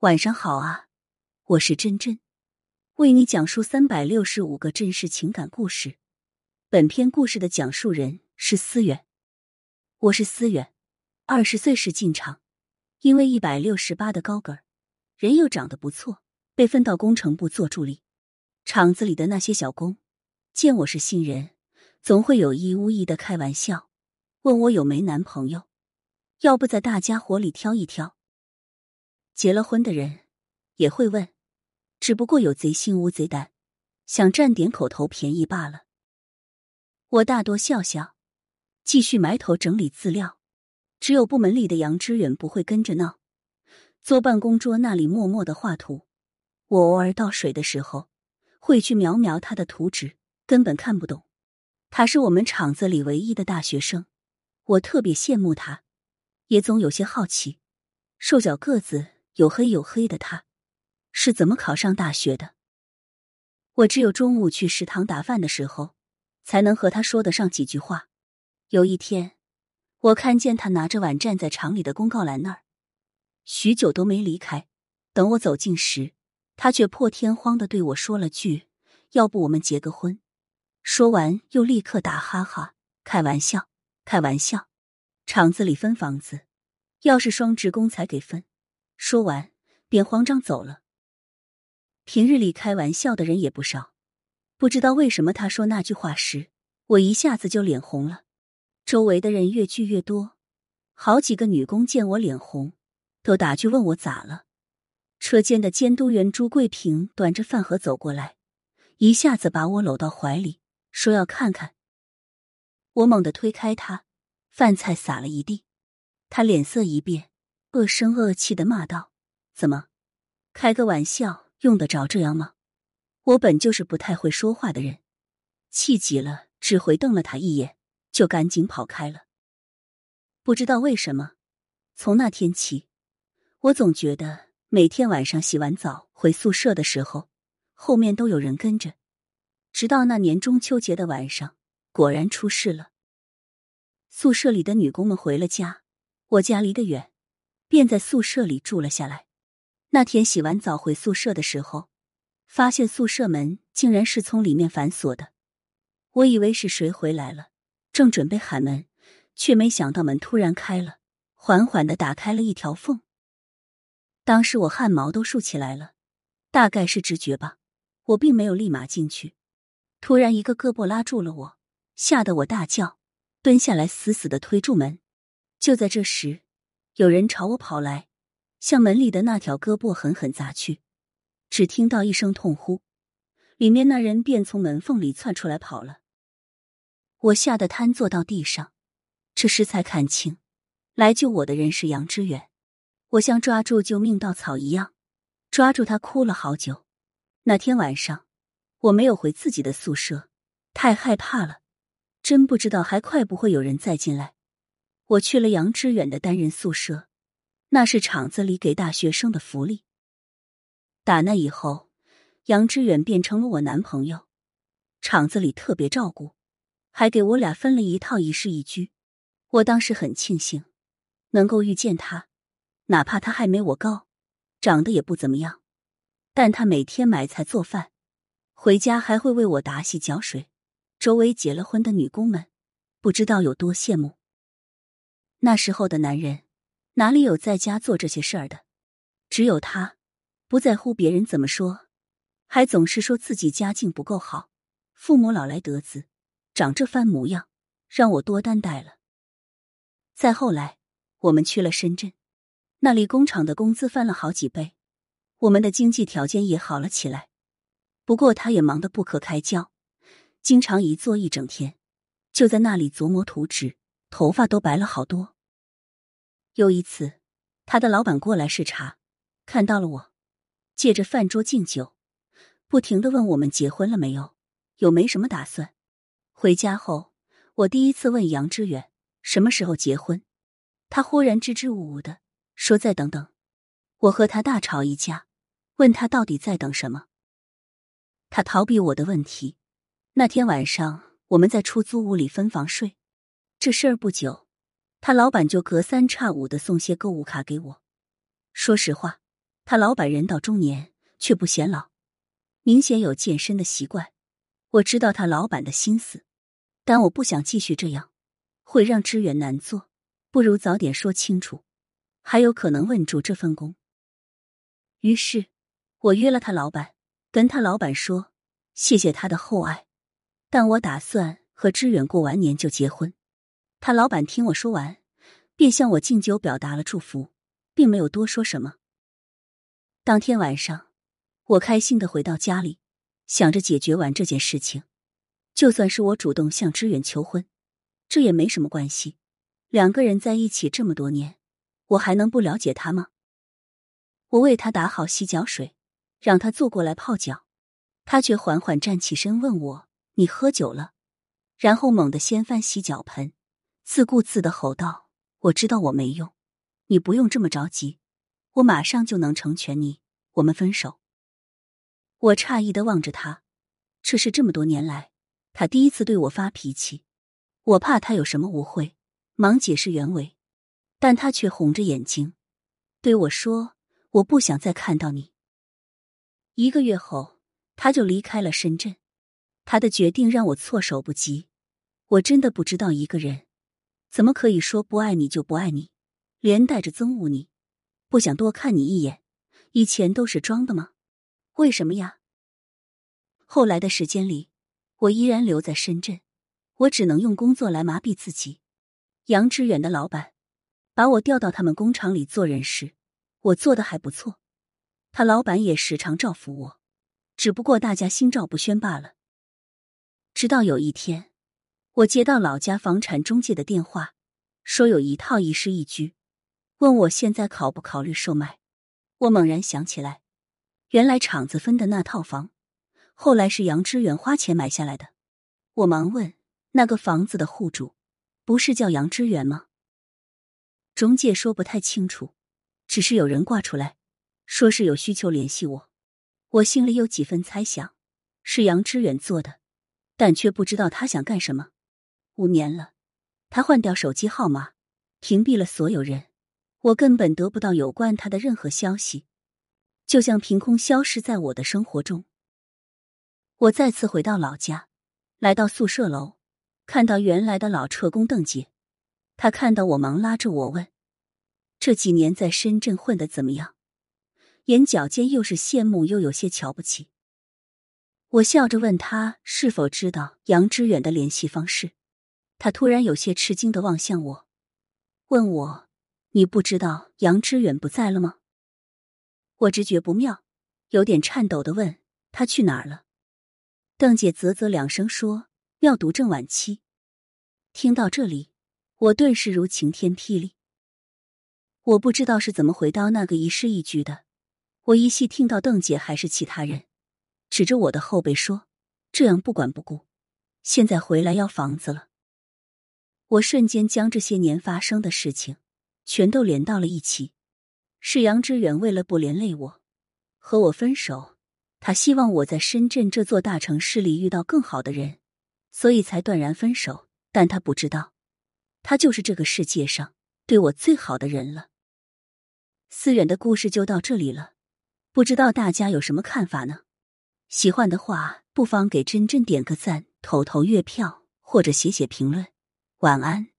晚上好啊，我是真真，为你讲述三百六十五个真实情感故事。本篇故事的讲述人是思远，我是思远，二十岁时进厂，因为一百六十八的高个儿，人又长得不错，被分到工程部做助理。厂子里的那些小工见我是新人，总会有意无意的开玩笑，问我有没男朋友，要不在大家伙里挑一挑。结了婚的人也会问，只不过有贼心无贼胆，想占点口头便宜罢了。我大多笑笑，继续埋头整理资料。只有部门里的杨之远不会跟着闹，坐办公桌那里默默的画图。我偶尔倒水的时候，会去瞄瞄他的图纸，根本看不懂。他是我们厂子里唯一的大学生，我特别羡慕他，也总有些好奇，瘦小个子。黝黑黝黑的他，是怎么考上大学的？我只有中午去食堂打饭的时候，才能和他说得上几句话。有一天，我看见他拿着碗站在厂里的公告栏那儿，许久都没离开。等我走近时，他却破天荒的对我说了句：“要不我们结个婚？”说完又立刻打哈哈：“开玩笑，开玩笑！厂子里分房子，要是双职工才给分。”说完，便慌张走了。平日里开玩笑的人也不少，不知道为什么他说那句话时，我一下子就脸红了。周围的人越聚越多，好几个女工见我脸红，都打趣问我咋了。车间的监督员朱桂平端着饭盒走过来，一下子把我搂到怀里，说要看看。我猛地推开他，饭菜洒了一地，他脸色一变。恶声恶气的骂道：“怎么，开个玩笑用得着这样吗？”我本就是不太会说话的人，气急了，只回瞪了他一眼，就赶紧跑开了。不知道为什么，从那天起，我总觉得每天晚上洗完澡回宿舍的时候，后面都有人跟着。直到那年中秋节的晚上，果然出事了。宿舍里的女工们回了家，我家离得远。便在宿舍里住了下来。那天洗完澡回宿舍的时候，发现宿舍门竟然是从里面反锁的。我以为是谁回来了，正准备喊门，却没想到门突然开了，缓缓的打开了一条缝。当时我汗毛都竖起来了，大概是直觉吧，我并没有立马进去。突然，一个胳膊拉住了我，吓得我大叫，蹲下来死死的推住门。就在这时。有人朝我跑来，向门里的那条胳膊狠狠砸去。只听到一声痛呼，里面那人便从门缝里窜出来跑了。我吓得瘫坐到地上，这时才看清，来救我的人是杨之远。我像抓住救命稻草一样，抓住他哭了好久。那天晚上，我没有回自己的宿舍，太害怕了，真不知道还快不会有人再进来。我去了杨之远的单人宿舍，那是厂子里给大学生的福利。打那以后，杨之远变成了我男朋友，厂子里特别照顾，还给我俩分了一套一室一居。我当时很庆幸能够遇见他，哪怕他还没我高，长得也不怎么样，但他每天买菜做饭，回家还会为我打洗脚水。周围结了婚的女工们不知道有多羡慕。那时候的男人哪里有在家做这些事儿的？只有他，不在乎别人怎么说，还总是说自己家境不够好，父母老来得子，长这番模样，让我多担待了。再后来，我们去了深圳，那里工厂的工资翻了好几倍，我们的经济条件也好了起来。不过他也忙得不可开交，经常一坐一整天，就在那里琢磨图纸。头发都白了好多。有一次，他的老板过来视察，看到了我，借着饭桌敬酒，不停的问我们结婚了没有，有没什么打算。回家后，我第一次问杨之远什么时候结婚，他忽然支支吾吾的说再等等。我和他大吵一架，问他到底在等什么。他逃避我的问题。那天晚上，我们在出租屋里分房睡。这事儿不久，他老板就隔三差五的送些购物卡给我。说实话，他老板人到中年却不显老，明显有健身的习惯。我知道他老板的心思，但我不想继续这样，会让支援难做。不如早点说清楚，还有可能稳住这份工。于是，我约了他老板，跟他老板说谢谢他的厚爱，但我打算和支远过完年就结婚。他老板听我说完，便向我敬酒表达了祝福，并没有多说什么。当天晚上，我开心的回到家里，想着解决完这件事情，就算是我主动向支远求婚，这也没什么关系。两个人在一起这么多年，我还能不了解他吗？我为他打好洗脚水，让他坐过来泡脚，他却缓缓站起身问我：“你喝酒了？”然后猛地掀翻洗脚盆，自顾自的吼道：“我知道我没用，你不用这么着急，我马上就能成全你，我们分手。”我诧异的望着他，这是这么多年来他第一次对我发脾气，我怕他有什么误会。忙解释原委，但他却红着眼睛对我说：“我不想再看到你。”一个月后，他就离开了深圳。他的决定让我措手不及。我真的不知道一个人怎么可以说不爱你就不爱你，连带着憎恶你，不想多看你一眼。以前都是装的吗？为什么呀？后来的时间里，我依然留在深圳，我只能用工作来麻痹自己。杨致远的老板把我调到他们工厂里做人事，我做的还不错。他老板也时常照拂我，只不过大家心照不宣罢了。直到有一天，我接到老家房产中介的电话，说有一套一室一居，问我现在考不考虑售卖。我猛然想起来，原来厂子分的那套房，后来是杨之远花钱买下来的。我忙问那个房子的户主。不是叫杨之远吗？中介说不太清楚，只是有人挂出来，说是有需求联系我。我心里有几分猜想，是杨之远做的，但却不知道他想干什么。五年了，他换掉手机号码，屏蔽了所有人，我根本得不到有关他的任何消息，就像凭空消失在我的生活中。我再次回到老家，来到宿舍楼。看到原来的老车工邓姐，他看到我，忙拉着我问：“这几年在深圳混的怎么样？”眼角间又是羡慕又有些瞧不起。我笑着问他是否知道杨之远的联系方式，他突然有些吃惊的望向我，问我：“你不知道杨之远不在了吗？”我直觉不妙，有点颤抖的问他去哪儿了。邓姐啧啧两声说。要毒症晚期。听到这里，我顿时如晴天霹雳。我不知道是怎么回到那个一室一居的。我依稀听到邓姐还是其他人指着我的后背说：“这样不管不顾，现在回来要房子了。”我瞬间将这些年发生的事情全都连到了一起。是杨之远为了不连累我，和我分手。他希望我在深圳这座大城市里遇到更好的人。所以才断然分手，但他不知道，他就是这个世界上对我最好的人了。思远的故事就到这里了，不知道大家有什么看法呢？喜欢的话，不妨给真真点个赞，投投月票，或者写写评论。晚安。